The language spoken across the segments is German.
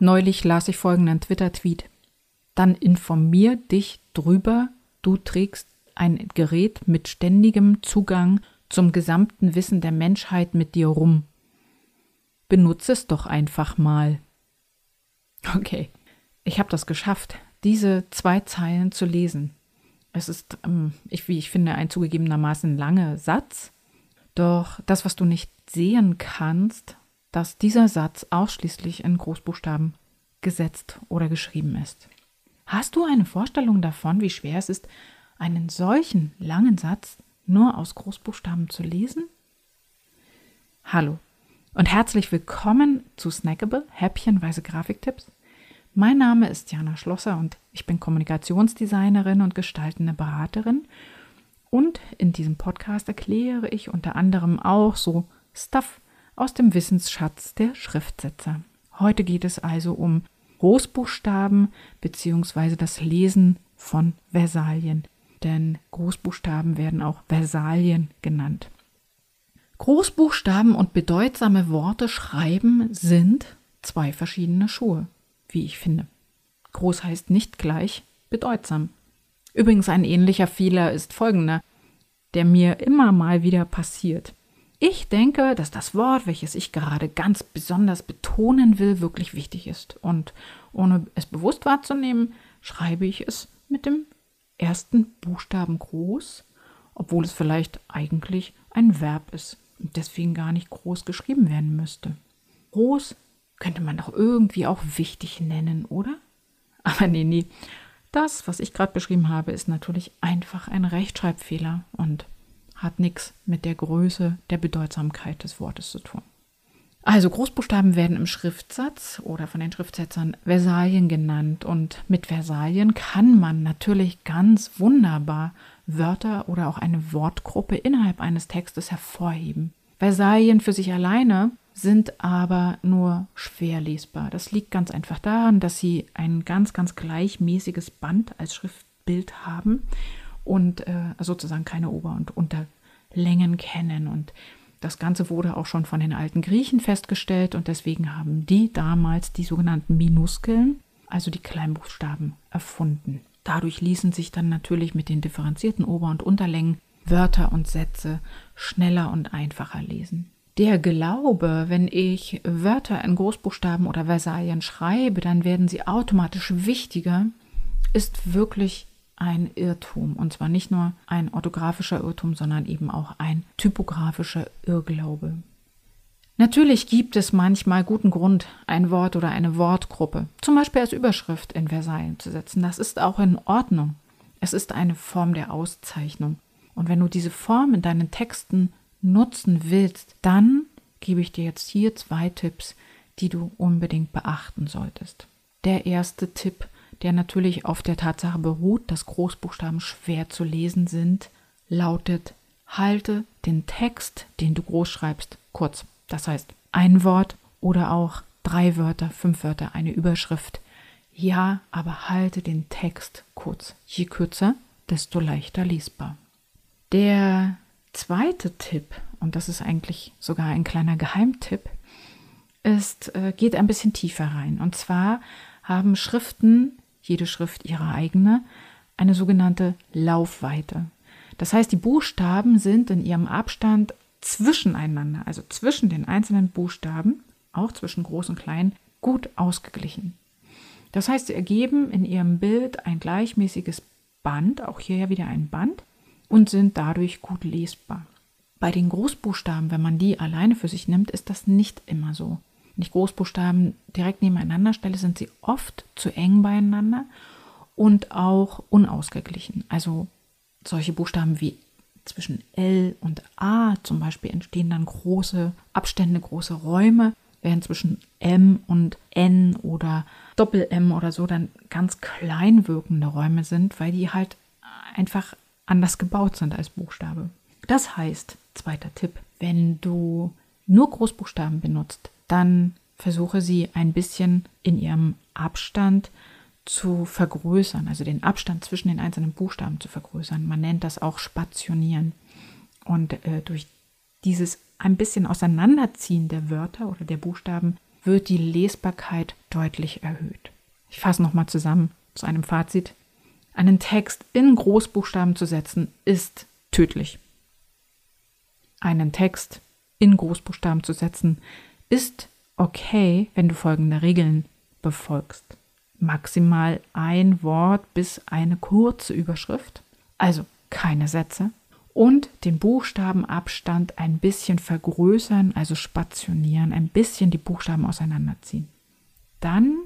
Neulich las ich folgenden Twitter-Tweet. Dann informier dich drüber, du trägst ein Gerät mit ständigem Zugang zum gesamten Wissen der Menschheit mit dir rum. Benutze es doch einfach mal. Okay, ich habe das geschafft, diese zwei Zeilen zu lesen. Es ist, ähm, ich, wie ich finde, ein zugegebenermaßen langer Satz. Doch das, was du nicht sehen kannst, dass dieser Satz ausschließlich in Großbuchstaben gesetzt oder geschrieben ist. Hast du eine Vorstellung davon, wie schwer es ist, einen solchen langen Satz nur aus Großbuchstaben zu lesen? Hallo und herzlich willkommen zu Snackable, häppchenweise Grafiktipps. Mein Name ist Jana Schlosser und ich bin Kommunikationsdesignerin und gestaltende Beraterin. Und in diesem Podcast erkläre ich unter anderem auch so Stuff aus dem Wissensschatz der Schriftsetzer. Heute geht es also um Großbuchstaben bzw. das Lesen von Versalien. Denn Großbuchstaben werden auch Versalien genannt. Großbuchstaben und bedeutsame Worte schreiben sind zwei verschiedene Schuhe, wie ich finde. Groß heißt nicht gleich bedeutsam. Übrigens ein ähnlicher Fehler ist folgender, der mir immer mal wieder passiert. Ich denke, dass das Wort, welches ich gerade ganz besonders betonen will, wirklich wichtig ist. Und ohne es bewusst wahrzunehmen, schreibe ich es mit dem ersten Buchstaben groß, obwohl es vielleicht eigentlich ein Verb ist und deswegen gar nicht groß geschrieben werden müsste. Groß könnte man doch irgendwie auch wichtig nennen, oder? Aber nee, nee. Das, was ich gerade beschrieben habe, ist natürlich einfach ein Rechtschreibfehler und hat nichts mit der Größe der Bedeutsamkeit des Wortes zu tun. Also Großbuchstaben werden im Schriftsatz oder von den Schriftsetzern Versalien genannt und mit Versalien kann man natürlich ganz wunderbar Wörter oder auch eine Wortgruppe innerhalb eines Textes hervorheben. Versalien für sich alleine sind aber nur schwer lesbar. Das liegt ganz einfach daran, dass sie ein ganz, ganz gleichmäßiges Band als Schriftbild haben und äh, sozusagen keine Ober- und Unterlängen kennen. Und das Ganze wurde auch schon von den alten Griechen festgestellt und deswegen haben die damals die sogenannten Minuskeln, also die Kleinbuchstaben, erfunden. Dadurch ließen sich dann natürlich mit den differenzierten Ober- und Unterlängen Wörter und Sätze schneller und einfacher lesen. Der Glaube, wenn ich Wörter in Großbuchstaben oder Versalien schreibe, dann werden sie automatisch wichtiger, ist wirklich ein Irrtum. Und zwar nicht nur ein orthografischer Irrtum, sondern eben auch ein typografischer Irrglaube. Natürlich gibt es manchmal guten Grund, ein Wort oder eine Wortgruppe, zum Beispiel als Überschrift in Versalien zu setzen. Das ist auch in Ordnung. Es ist eine Form der Auszeichnung. Und wenn du diese Form in deinen Texten nutzen willst, dann gebe ich dir jetzt hier zwei Tipps, die du unbedingt beachten solltest. Der erste Tipp der natürlich auf der Tatsache beruht, dass Großbuchstaben schwer zu lesen sind, lautet, halte den Text, den du groß schreibst, kurz. Das heißt, ein Wort oder auch drei Wörter, fünf Wörter, eine Überschrift. Ja, aber halte den Text kurz. Je kürzer, desto leichter lesbar. Der zweite Tipp, und das ist eigentlich sogar ein kleiner Geheimtipp, ist, äh, geht ein bisschen tiefer rein. Und zwar haben Schriften jede Schrift ihre eigene, eine sogenannte Laufweite. Das heißt, die Buchstaben sind in ihrem Abstand zwischeneinander, also zwischen den einzelnen Buchstaben, auch zwischen groß und klein, gut ausgeglichen. Das heißt, sie ergeben in ihrem Bild ein gleichmäßiges Band, auch hier ja wieder ein Band, und sind dadurch gut lesbar. Bei den Großbuchstaben, wenn man die alleine für sich nimmt, ist das nicht immer so nicht Großbuchstaben direkt nebeneinander stelle, sind sie oft zu eng beieinander und auch unausgeglichen. Also solche Buchstaben wie zwischen L und A zum Beispiel entstehen dann große Abstände, große Räume, während zwischen M und N oder Doppel-M oder so dann ganz klein wirkende Räume sind, weil die halt einfach anders gebaut sind als Buchstabe. Das heißt, zweiter Tipp, wenn du nur Großbuchstaben benutzt, dann versuche sie ein bisschen in ihrem Abstand zu vergrößern, also den Abstand zwischen den einzelnen Buchstaben zu vergrößern. Man nennt das auch Spationieren. Und äh, durch dieses ein bisschen Auseinanderziehen der Wörter oder der Buchstaben wird die Lesbarkeit deutlich erhöht. Ich fasse nochmal zusammen zu einem Fazit. Einen Text in Großbuchstaben zu setzen, ist tödlich. Einen Text in Großbuchstaben zu setzen, ist okay, wenn du folgende Regeln befolgst. Maximal ein Wort bis eine kurze Überschrift, also keine Sätze, und den Buchstabenabstand ein bisschen vergrößern, also spationieren, ein bisschen die Buchstaben auseinanderziehen. Dann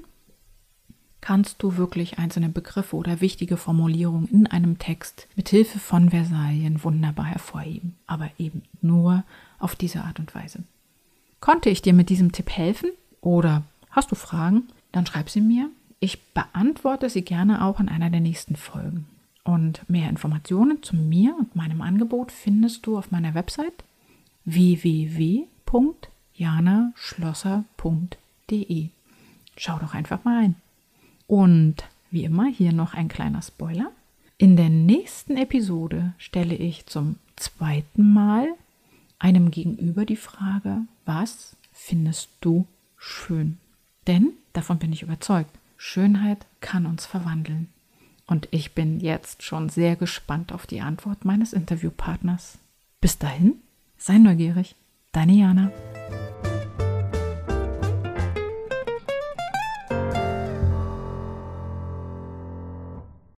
kannst du wirklich einzelne Begriffe oder wichtige Formulierungen in einem Text mit Hilfe von Versalien wunderbar hervorheben, aber eben nur auf diese Art und Weise. Konnte ich dir mit diesem Tipp helfen oder hast du Fragen? Dann schreib sie mir. Ich beantworte sie gerne auch in einer der nächsten Folgen. Und mehr Informationen zu mir und meinem Angebot findest du auf meiner Website www.janaschlosser.de. Schau doch einfach mal ein. Und wie immer hier noch ein kleiner Spoiler. In der nächsten Episode stelle ich zum zweiten Mal einem Gegenüber die Frage, was findest du schön? Denn, davon bin ich überzeugt, Schönheit kann uns verwandeln. Und ich bin jetzt schon sehr gespannt auf die Antwort meines Interviewpartners. Bis dahin, sei neugierig. Deine Jana.